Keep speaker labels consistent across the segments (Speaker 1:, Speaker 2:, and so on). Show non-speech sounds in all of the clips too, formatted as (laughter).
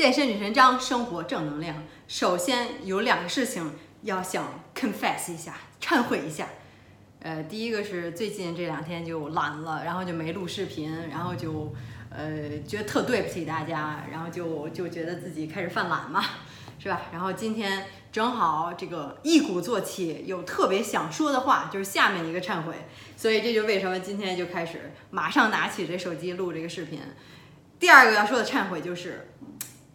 Speaker 1: 健身女神张，生活正能量。首先有两个事情要想 confess 一下，忏悔一下。呃，第一个是最近这两天就懒了，然后就没录视频，然后就呃觉得特对不起大家，然后就就觉得自己开始犯懒嘛，是吧？然后今天正好这个一鼓作气，有特别想说的话，就是下面一个忏悔，所以这就为什么今天就开始马上拿起这手机录这个视频。第二个要说的忏悔就是。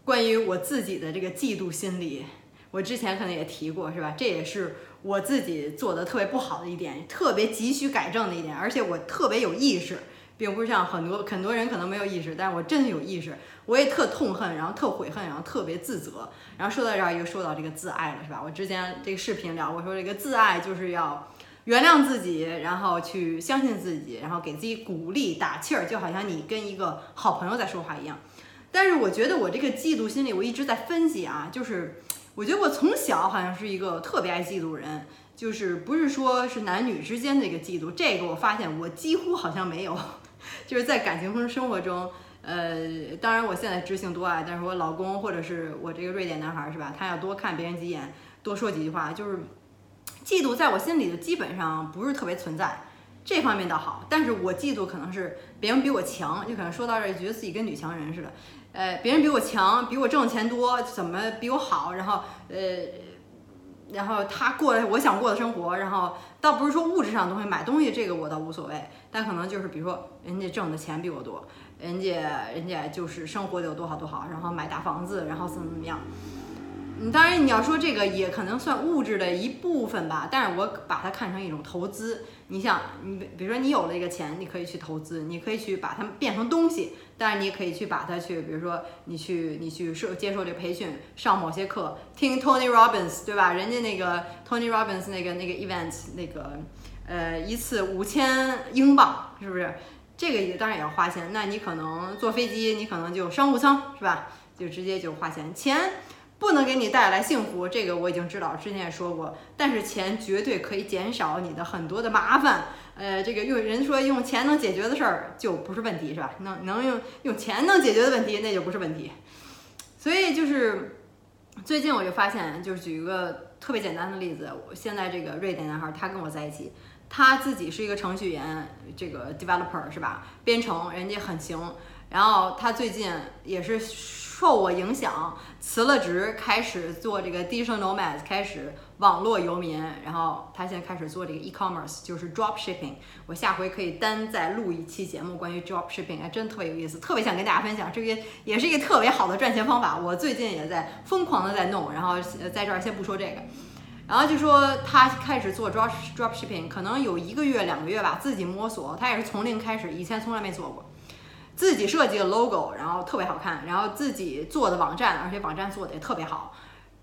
Speaker 1: 关于我自己的这个嫉妒心理，我之前可能也提过，是吧？这也是我自己做的特别不好的一点，特别急需改正的一点，而且我特别有意识，并不是像很多很多人可能没有意识，但是我真的有意识，我也特痛恨，然后特悔恨，然后特别自责。然后说到这儿又说到这个自爱了，是吧？我之前这个视频聊过，说这个自爱就是要原谅自己，然后去相信自己，然后给自己鼓励打气儿，就好像你跟一个好朋友在说话一样。但是我觉得我这个嫉妒心理，我一直在分析啊，就是我觉得我从小好像是一个特别爱嫉妒人，就是不是说是男女之间的一个嫉妒，这个我发现我几乎好像没有，(laughs) 就是在感情中生活中，呃，当然我现在知性多爱，但是我老公或者是我这个瑞典男孩是吧，他要多看别人几眼，多说几句话，就是嫉妒在我心里的基本上不是特别存在。这方面倒好，但是我嫉妒可能是别人比我强，就可能说到这儿觉得自己跟女强人似的，呃，别人比我强，比我挣钱多，怎么比我好，然后呃，然后他过我想过的生活，然后倒不是说物质上的东西，买东西这个我倒无所谓，但可能就是比如说人家挣的钱比我多，人家人家就是生活的有多好多好，然后买大房子，然后怎么怎么样。嗯，当然你要说这个也可能算物质的一部分吧，但是我把它看成一种投资。你想，你比如说你有了一个钱，你可以去投资，你可以去把它变成东西，但是你也可以去把它去，比如说你去你去受接受这培训，上某些课，听 Tony Robbins，对吧？人家那个 Tony Robbins 那个那个 event 那个呃一次五千英镑，是不是？这个也当然也要花钱。那你可能坐飞机，你可能就商务舱，是吧？就直接就花钱，钱。不能给你带来幸福，这个我已经知道，之前也说过。但是钱绝对可以减少你的很多的麻烦。呃，这个用人说用钱能解决的事儿就不是问题，是吧？能能用用钱能解决的问题那就不是问题。所以就是最近我就发现，就是举一个特别简单的例子，我现在这个瑞典男孩他跟我在一起，他自己是一个程序员，这个 developer 是吧？编程人家很行，然后他最近也是。受我影响，辞了职，开始做这个 digital nomad，开始网络游民。然后他现在开始做这个 e-commerce，就是 drop shipping。我下回可以单再录一期节目关于 drop shipping，还真特别有意思，特别想跟大家分享。这个也是一个特别好的赚钱方法。我最近也在疯狂的在弄，然后在这儿先不说这个。然后就说他开始做 drop drop shipping，可能有一个月两个月吧，自己摸索。他也是从零开始，以前从来没做过。自己设计的 logo，然后特别好看，然后自己做的网站，而且网站做的也特别好。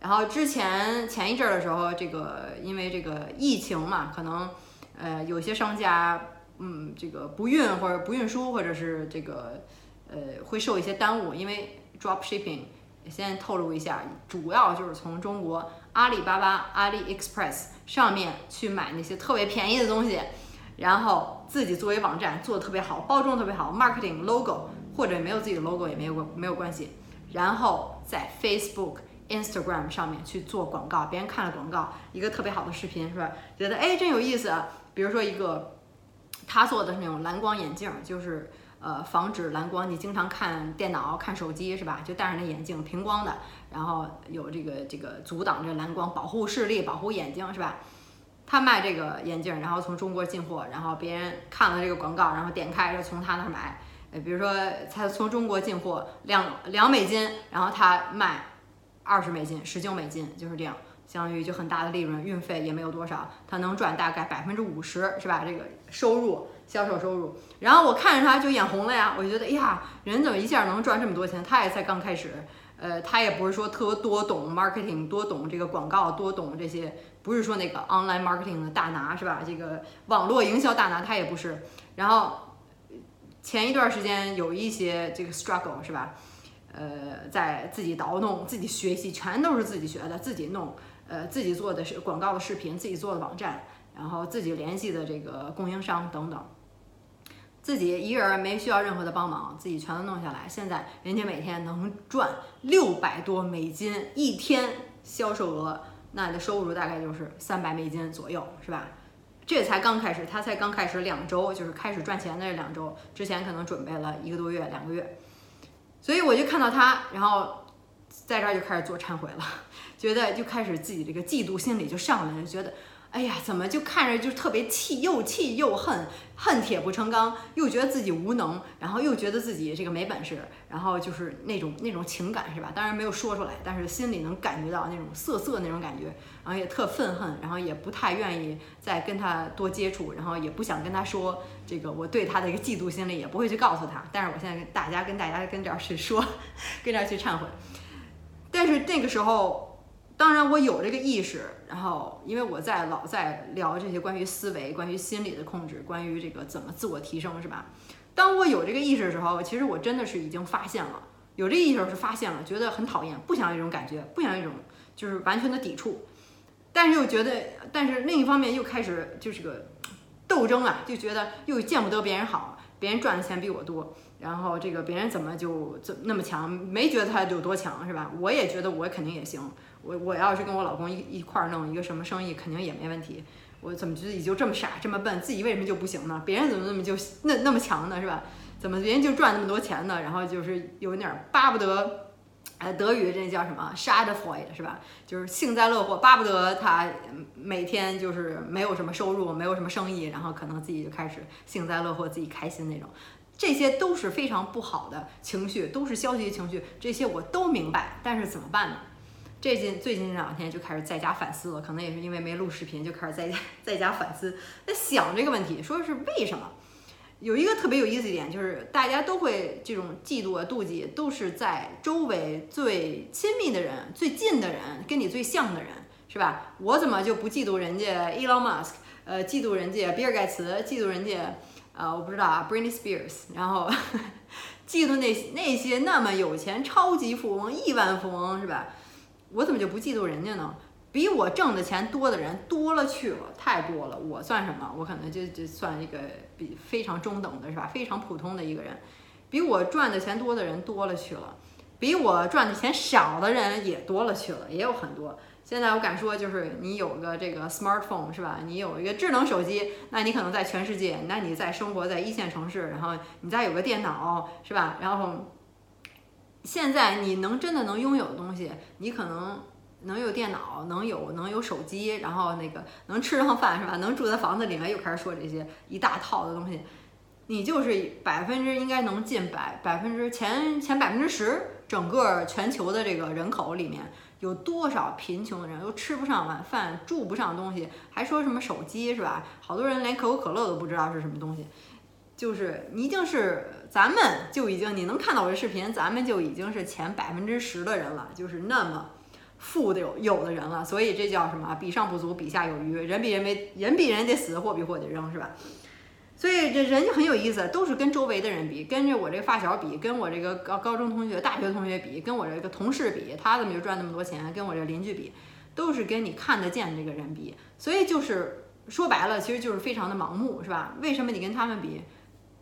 Speaker 1: 然后之前前一阵儿的时候，这个因为这个疫情嘛，可能呃有些商家嗯这个不运或者不运输，或者是这个呃会受一些耽误，因为 drop shipping 先透露一下，主要就是从中国阿里巴巴、阿里 Express 上面去买那些特别便宜的东西。然后自己作为网站做的特别好，包装特别好，marketing logo 或者没有自己的 logo 也没有没有关系。然后在 Facebook、Instagram 上面去做广告，别人看了广告，一个特别好的视频是吧？觉得哎真有意思。啊。比如说一个他做的是那种蓝光眼镜，就是呃防止蓝光，你经常看电脑、看手机是吧？就戴上那眼镜，平光的，然后有这个这个阻挡这蓝光，保护视力，保护眼睛是吧？他卖这个眼镜，然后从中国进货，然后别人看了这个广告，然后点开就从他那儿买。呃，比如说他从中国进货两两美金，然后他卖二十美金、十九美金，就是这样，相当于就很大的利润，运费也没有多少，他能赚大概百分之五十，是吧？这个收入，销售收入。然后我看着他就眼红了呀，我就觉得，哎呀，人怎么一下能赚这么多钱？他也才刚开始。呃，他也不是说特多懂 marketing，多懂这个广告，多懂这些，不是说那个 online marketing 的大拿是吧？这个网络营销大拿他也不是。然后前一段时间有一些这个 struggle 是吧？呃，在自己倒弄，自己学习，全都是自己学的，自己弄，呃，自己做的是广告的视频，自己做的网站，然后自己联系的这个供应商等等。自己一个人没需要任何的帮忙，自己全都弄下来。现在人家每天能赚六百多美金一天销售额，那你的收入大概就是三百美金左右，是吧？这才刚开始，他才刚开始两周，就是开始赚钱的这两周，之前可能准备了一个多月、两个月。所以我就看到他，然后在这儿就开始做忏悔了，觉得就开始自己这个嫉妒心理就上来了，觉得。哎呀，怎么就看着就特别气，又气又恨，恨铁不成钢，又觉得自己无能，然后又觉得自己这个没本事，然后就是那种那种情感是吧？当然没有说出来，但是心里能感觉到那种涩涩那种感觉，然后也特愤恨，然后也不太愿意再跟他多接触，然后也不想跟他说这个我对他的一个嫉妒心理，也不会去告诉他。但是我现在跟大家跟大家跟这儿去说，(laughs) 跟这儿去忏悔。但是那个时候。当然，我有这个意识，然后因为我在老在聊这些关于思维、关于心理的控制、关于这个怎么自我提升，是吧？当我有这个意识的时候，其实我真的是已经发现了，有这意识是发现了，觉得很讨厌，不想要这种感觉，不想要这种就是完全的抵触，但是又觉得，但是另一方面又开始就是个斗争啊，就觉得又见不得别人好，别人赚的钱比我多，然后这个别人怎么就怎那么强，没觉得他有多强，是吧？我也觉得我肯定也行。我我要是跟我老公一一块儿弄一个什么生意，肯定也没问题。我怎么自己就这么傻这么笨，自己为什么就不行呢？别人怎么那么就那那么强呢，是吧？怎么别人就赚那么多钱呢？然后就是有点巴不得，哎，德语这叫什么 s h a d f r e u d 是吧？就是幸灾乐祸，巴不得他每天就是没有什么收入，没有什么生意，然后可能自己就开始幸灾乐祸，自己开心那种。这些都是非常不好的情绪，都是消极情绪，这些我都明白，但是怎么办呢？最近最近这两天就开始在家反思了，可能也是因为没录视频，就开始在家 (laughs) 在家反思，在想这个问题，说是为什么？有一个特别有意思一点，就是大家都会这种嫉妒啊、妒忌，都是在周围最亲密的人、最近的人、跟你最像的人，是吧？我怎么就不嫉妒人家 Elon Musk？呃，嫉妒人家比尔盖茨，嫉妒人家呃，我不知道啊，Britney Spears，然后 (laughs) 嫉妒那那些那么有钱、超级富翁、亿万富翁，是吧？我怎么就不嫉妒人家呢？比我挣的钱多的人多了去了，太多了。我算什么？我可能就就算一个比非常中等的，是吧？非常普通的一个人。比我赚的钱多的人多了去了，比我赚的钱少的人也多了去了，也有很多。现在我敢说，就是你有个这个 smartphone，是吧？你有一个智能手机，那你可能在全世界，那你在生活在一线城市，然后你再有个电脑，是吧？然后。现在你能真的能拥有的东西，你可能能有电脑，能有能有手机，然后那个能吃上饭是吧？能住在房子里面，又开始说这些一大套的东西，你就是百分之应该能进百百分之前前百分之十，整个全球的这个人口里面有多少贫穷的人，都吃不上晚饭，住不上东西，还说什么手机是吧？好多人连可口可乐都不知道是什么东西。就是你一定是，咱们就已经你能看到我的视频，咱们就已经是前百分之十的人了，就是那么富的有有的人了，所以这叫什么？比上不足，比下有余，人比人没人比人得死，货比货得扔，是吧？所以这人就很有意思，都是跟周围的人比，跟着我这个发小比，跟我这个高高中同学、大学同学比，跟我这个同事比，他怎么就赚那么多钱？跟我这邻居比，都是跟你看得见的这个人比，所以就是说白了，其实就是非常的盲目，是吧？为什么你跟他们比？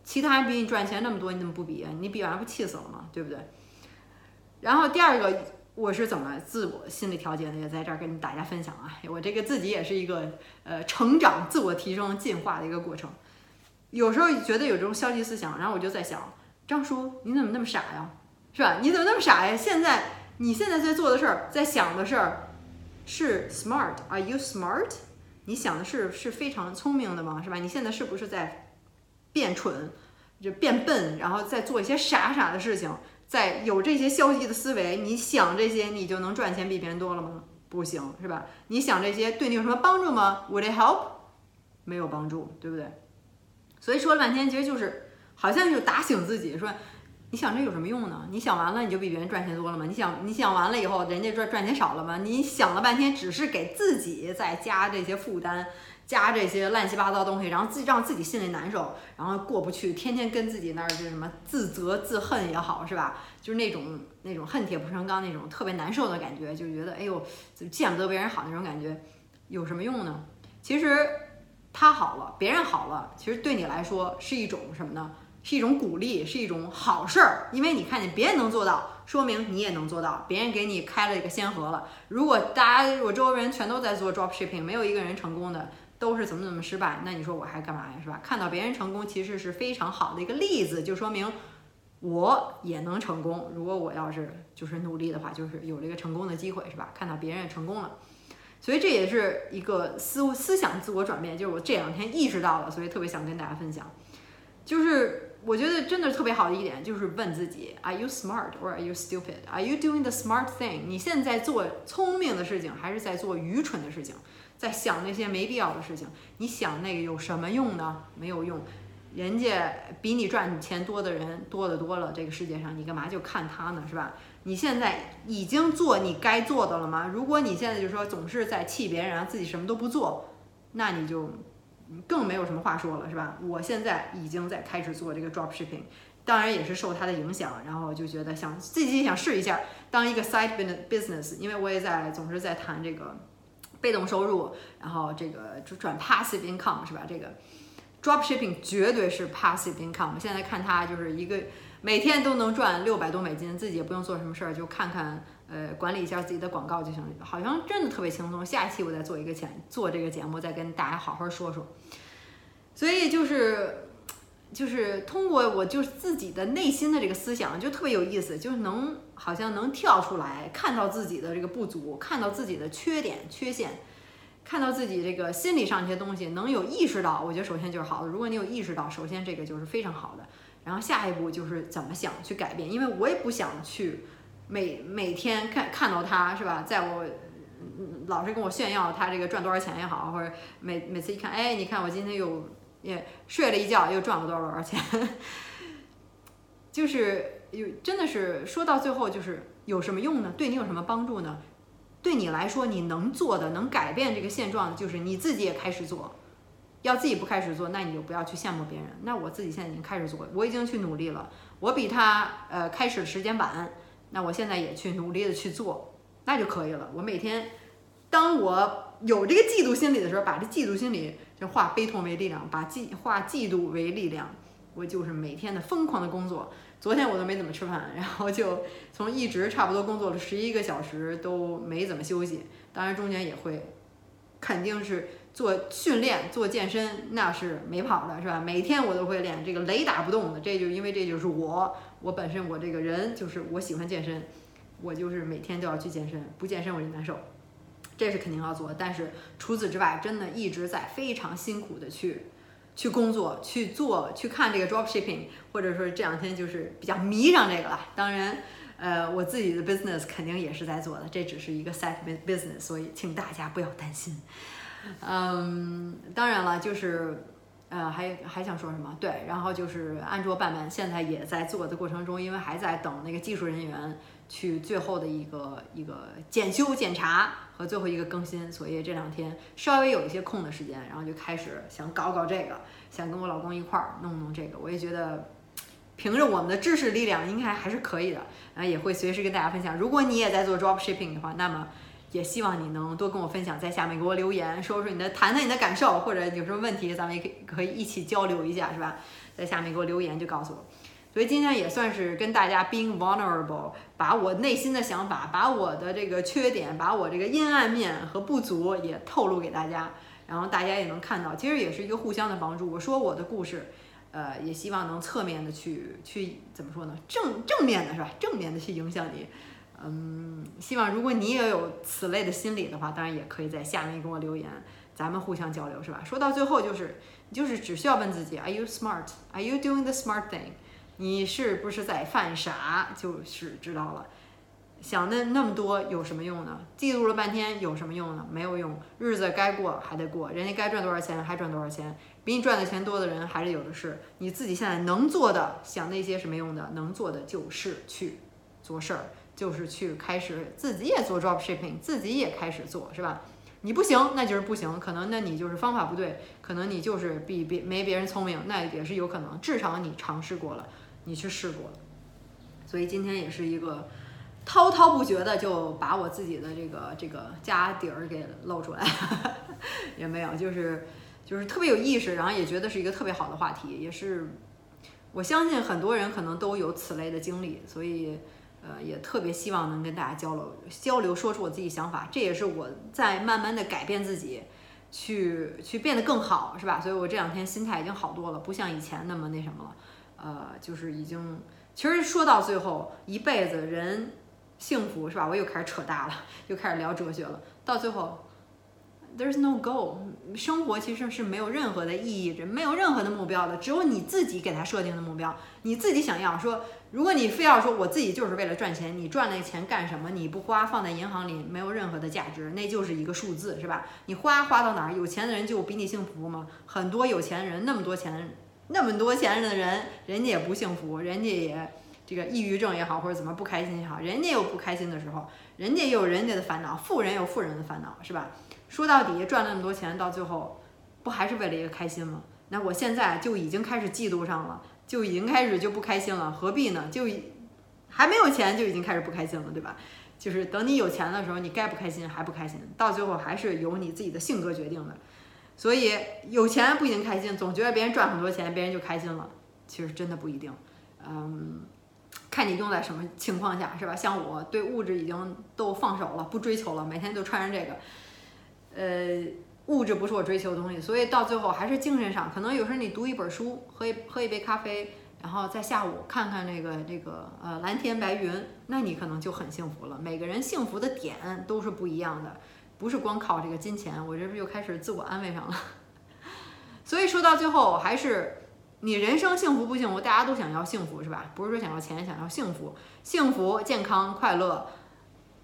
Speaker 1: 其他人比你赚钱那么多，你怎么不比？你比完不气死了吗？对不对？然后第二个，我是怎么自我心理调节的？也在这儿跟大家分享啊。我这个自己也是一个呃成长、自我提升、进化的一个过程。有时候觉得有这种消极思想，然后我就在想，张叔你怎么那么傻呀？是吧？你怎么那么傻呀？现在你现在在做的事儿，在想的事儿是 smart？Are you smart？你想的是是非常聪明的吗？是吧？你现在是不是在？变蠢，就变笨，然后再做一些傻傻的事情，在有这些消极的思维，你想这些，你就能赚钱比别人多了吗？不行，是吧？你想这些对你有什么帮助吗？Would it help？没有帮助，对不对？所以说了半天，其实就是好像就打醒自己，说你想这有什么用呢？你想完了，你就比别人赚钱多了吗？你想你想完了以后，人家赚赚钱少了吗？你想了半天，只是给自己在加这些负担。加这些乱七八糟东西，然后自让自己心里难受，然后过不去，天天跟自己那儿就什么自责自恨也好，是吧？就是那种那种恨铁不成钢那种特别难受的感觉，就觉得哎呦，见不得别人好那种感觉，有什么用呢？其实他好了，别人好了，其实对你来说是一种什么呢？是一种鼓励，是一种好事儿，因为你看见别人能做到，说明你也能做到，别人给你开了一个先河了。如果大家我周围人全都在做 drop shipping，没有一个人成功的，都是怎么怎么失败，那你说我还干嘛呀，是吧？看到别人成功，其实是非常好的一个例子，就说明我也能成功。如果我要是就是努力的话，就是有这个成功的机会，是吧？看到别人成功了，所以这也是一个思思想自我转变，就是我这两天意识到了，所以特别想跟大家分享，就是。我觉得真的特别好的一点就是问自己：Are you smart or are you stupid? Are you doing the smart thing? 你现在做聪明的事情，还是在做愚蠢的事情？在想那些没必要的事情？你想那个有什么用呢？没有用。人家比你赚钱多的人多得多了，这个世界上你干嘛就看他呢？是吧？你现在已经做你该做的了吗？如果你现在就说总是在气别人，自己什么都不做，那你就。更没有什么话说了，是吧？我现在已经在开始做这个 drop shipping，当然也是受它的影响，然后就觉得想自己也想试一下当一个 side business，因为我也在总是在谈这个被动收入，然后这个就转 passive income 是吧？这个 drop shipping 绝对是 passive income。现在看它就是一个每天都能赚六百多美金，自己也不用做什么事儿，就看看。呃，管理一下自己的广告就行了，好像真的特别轻松。下一期我再做一个前做这个节目，再跟大家好好说说。所以就是就是通过我就是自己的内心的这个思想，就特别有意思，就是能好像能跳出来看到自己的这个不足，看到自己的缺点缺陷，看到自己这个心理上一些东西，能有意识到，我觉得首先就是好的。如果你有意识到，首先这个就是非常好的。然后下一步就是怎么想去改变，因为我也不想去。每每天看看到他是吧，在我老是跟我炫耀他这个赚多少钱也好，或者每每次一看，哎，你看我今天又也睡了一觉，又赚了多少多少钱，就是有真的是说到最后就是有什么用呢？对你有什么帮助呢？对你来说，你能做的能改变这个现状的就是你自己也开始做。要自己不开始做，那你就不要去羡慕别人。那我自己现在已经开始做，我已经去努力了，我比他呃开始时间晚。那我现在也去努力的去做，那就可以了。我每天，当我有这个嫉妒心理的时候，把这嫉妒心理就化悲痛为力量，把嫉化嫉妒为力量，我就是每天的疯狂的工作。昨天我都没怎么吃饭，然后就从一直差不多工作了十一个小时都没怎么休息。当然中间也会，肯定是做训练、做健身，那是没跑的，是吧？每天我都会练，这个雷打不动的。这就因为这就是我。我本身我这个人就是我喜欢健身，我就是每天都要去健身，不健身我就难受，这是肯定要做。但是除此之外，真的一直在非常辛苦的去去工作、去做、去看这个 drop shipping，或者说这两天就是比较迷上这个了。当然，呃，我自己的 business 肯定也是在做的，这只是一个 side business，所以请大家不要担心。嗯，当然了，就是。呃，还还想说什么？对，然后就是安卓版本现在也在做的过程中，因为还在等那个技术人员去最后的一个一个检修检查和最后一个更新，所以这两天稍微有一些空的时间，然后就开始想搞搞这个，想跟我老公一块儿弄弄这个。我也觉得凭着我们的知识力量，应该还是可以的。然后也会随时跟大家分享。如果你也在做 drop shipping 的话，那么。也希望你能多跟我分享，在下面给我留言，说说你的，谈谈你的感受，或者有什么问题，咱们也可以可以一起交流一下，是吧？在下面给我留言就告诉我。所以今天也算是跟大家 being vulnerable，把我内心的想法，把我的这个缺点，把我这个阴暗面和不足也透露给大家，然后大家也能看到，其实也是一个互相的帮助。我说我的故事，呃，也希望能侧面的去去怎么说呢？正正面的是吧？正面的去影响你。嗯，希望如果你也有此类的心理的话，当然也可以在下面给我留言，咱们互相交流，是吧？说到最后就是，就是只需要问自己，Are you smart? Are you doing the smart thing? 你是不是在犯傻？就是知道了。想那那么多有什么用呢？记录了半天有什么用呢？没有用。日子该过还得过，人家该赚多少钱还赚多少钱，比你赚的钱多的人还是有的是。你自己现在能做的，想那些是没用的，能做的就是去做事儿。就是去开始自己也做 drop shipping，自己也开始做，是吧？你不行，那就是不行，可能那你就是方法不对，可能你就是比别没别人聪明，那也是有可能。至少你尝试过了，你去试过了。所以今天也是一个滔滔不绝的就把我自己的这个这个家底儿给露出来，(laughs) 也没有，就是就是特别有意识，然后也觉得是一个特别好的话题，也是。我相信很多人可能都有此类的经历，所以呃也特别希望能跟大家交流交流，说出我自己想法。这也是我在慢慢的改变自己，去去变得更好，是吧？所以我这两天心态已经好多了，不像以前那么那什么了。呃，就是已经，其实说到最后，一辈子人幸福是吧？我又开始扯大了，又开始聊哲学了。到最后，there's no goal，生活其实是没有任何的意义，这没有任何的目标的，只有你自己给他设定的目标，你自己想要说，如果你非要说我自己就是为了赚钱，你赚那钱干什么？你不花放在银行里没有任何的价值，那就是一个数字是吧？你花花到哪儿？有钱的人就比你幸福吗？很多有钱人那么多钱。那么多钱的人，人家也不幸福，人家也这个抑郁症也好，或者怎么不开心也好，人家有不开心的时候，人家有人家的烦恼，富人有富人的烦恼，是吧？说到底，赚那么多钱，到最后不还是为了一个开心吗？那我现在就已经开始嫉妒上了，就已经开始就不开心了，何必呢？就还没有钱就已经开始不开心了，对吧？就是等你有钱的时候，你该不开心还不开心，到最后还是由你自己的性格决定的。所以有钱不一定开心，总觉得别人赚很多钱，别人就开心了。其实真的不一定，嗯，看你用在什么情况下，是吧？像我对物质已经都放手了，不追求了，每天就穿着这个，呃，物质不是我追求的东西。所以到最后还是精神上，可能有时候你读一本书，喝一喝一杯咖啡，然后在下午看看那个这个呃蓝天白云，那你可能就很幸福了。每个人幸福的点都是不一样的。不是光靠这个金钱，我这不又开始自我安慰上了。(laughs) 所以说到最后，还是你人生幸福不幸福，大家都想要幸福是吧？不是说想要钱，想要幸福、幸福、健康、快乐。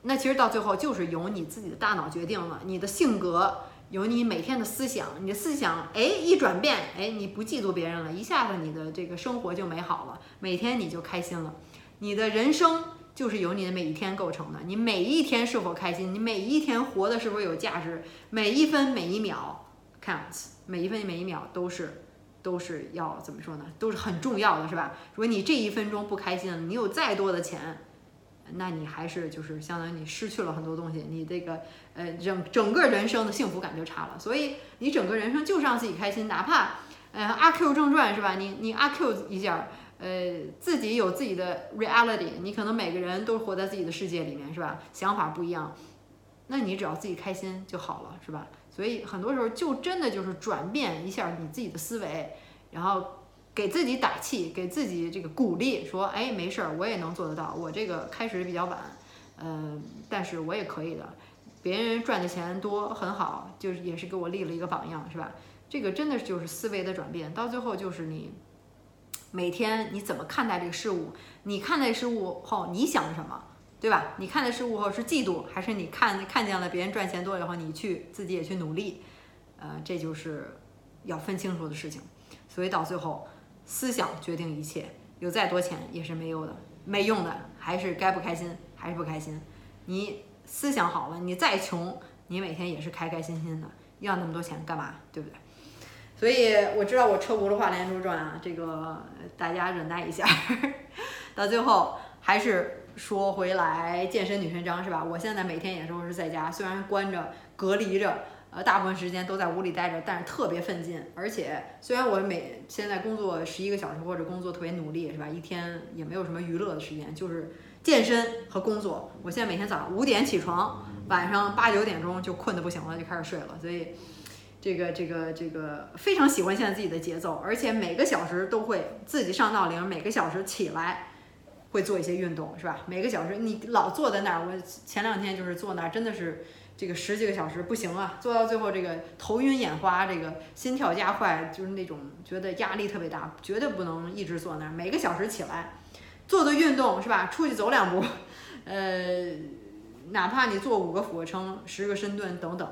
Speaker 1: 那其实到最后就是由你自己的大脑决定了，你的性格，有你每天的思想，你的思想哎一转变，哎你不嫉妒别人了，一下子你的这个生活就美好了，每天你就开心了，你的人生。就是由你的每一天构成的，你每一天是否开心，你每一天活的是否有价值，每一分每一秒 counts，每一分每一秒都是都是要怎么说呢？都是很重要的，是吧？如果你这一分钟不开心了，你有再多的钱，那你还是就是相当于你失去了很多东西，你这个呃整整个人生的幸福感就差了。所以你整个人生就是让自己开心，哪怕呃阿 Q 正传是吧？你你阿 Q 一下。呃，自己有自己的 reality，你可能每个人都活在自己的世界里面，是吧？想法不一样，那你只要自己开心就好了，是吧？所以很多时候就真的就是转变一下你自己的思维，然后给自己打气，给自己这个鼓励，说，哎，没事儿，我也能做得到。我这个开始比较晚，嗯，但是我也可以的。别人赚的钱多很好，就是也是给我立了一个榜样，是吧？这个真的就是思维的转变，到最后就是你。每天你怎么看待这个事物？你看待事物后，你想什么，对吧？你看待事物后是嫉妒，还是你看看见了别人赚钱多以后，你去自己也去努力？呃，这就是要分清楚的事情。所以到最后，思想决定一切，有再多钱也是没用的，没用的，还是该不开心还是不开心。你思想好了，你再穷，你每天也是开开心心的。要那么多钱干嘛？对不对？所以我知道我车轱辘话连珠转啊，这个大家忍耐一下，(laughs) 到最后还是说回来健身女神章是吧？我现在每天也都是在家，虽然关着隔离着，呃，大部分时间都在屋里待着，但是特别奋进。而且虽然我每现在工作十一个小时或者工作特别努力是吧？一天也没有什么娱乐的时间，就是健身和工作。我现在每天早上五点起床，晚上八九点钟就困得不行了，就开始睡了，所以。这个这个这个非常喜欢现在自己的节奏，而且每个小时都会自己上闹铃，每个小时起来会做一些运动，是吧？每个小时你老坐在那儿，我前两天就是坐那儿，真的是这个十几个小时不行啊，做到最后这个头晕眼花，这个心跳加快，就是那种觉得压力特别大，绝对不能一直坐那儿。每个小时起来做做运动，是吧？出去走两步，呃，哪怕你做五个俯卧撑、十个深蹲等等。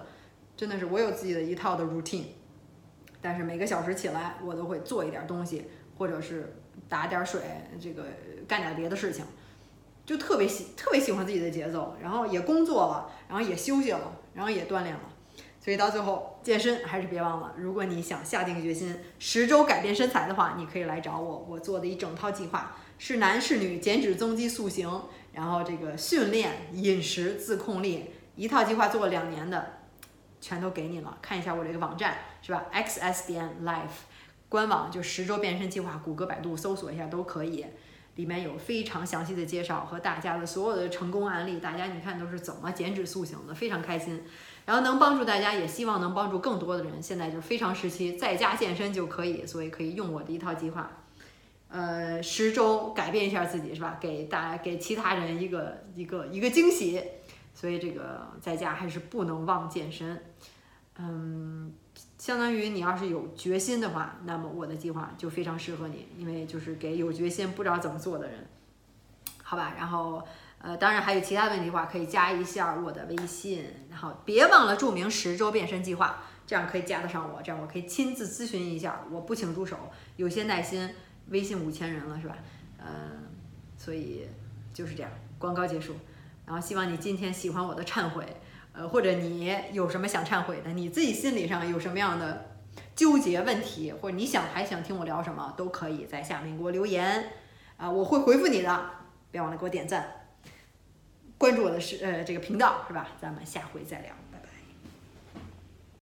Speaker 1: 真的是我有自己的一套的 routine，但是每个小时起来我都会做一点东西，或者是打点水，这个干点别的事情，就特别喜特别喜欢自己的节奏，然后也工作了，然后也休息了，然后也锻炼了，所以到最后健身还是别忘了，如果你想下定决心十周改变身材的话，你可以来找我，我做的一整套计划，是男是女，减脂增肌塑形，然后这个训练饮食自控力，一套计划做了两年的。全都给你了，看一下我这个网站是吧？xs 点 life，官网，就十周变身计划，谷歌、百度搜索一下都可以。里面有非常详细的介绍和大家的所有的成功案例，大家你看都是怎么减脂塑形的，非常开心。然后能帮助大家，也希望能帮助更多的人。现在就非常时期，在家健身就可以，所以可以用我的一套计划，呃，十周改变一下自己是吧？给大家给其他人一个一个一个惊喜。所以这个在家还是不能忘健身，嗯。相当于你要是有决心的话，那么我的计划就非常适合你，因为就是给有决心不知道怎么做的人，好吧？然后呃，当然还有其他问题的话，可以加一下我的微信，然后别忘了注明十周变身计划，这样可以加得上我，这样我可以亲自咨询一下，我不请助手，有些耐心。微信五千人了是吧？嗯，所以就是这样，广告结束。然后希望你今天喜欢我的忏悔。呃，或者你有什么想忏悔的，你自己心理上有什么样的纠结问题，或者你想还想听我聊什么，都可以在下面给我留言，啊，我会回复你的。别忘了给我点赞，关注我的是呃这个频道是吧？咱们下回再聊，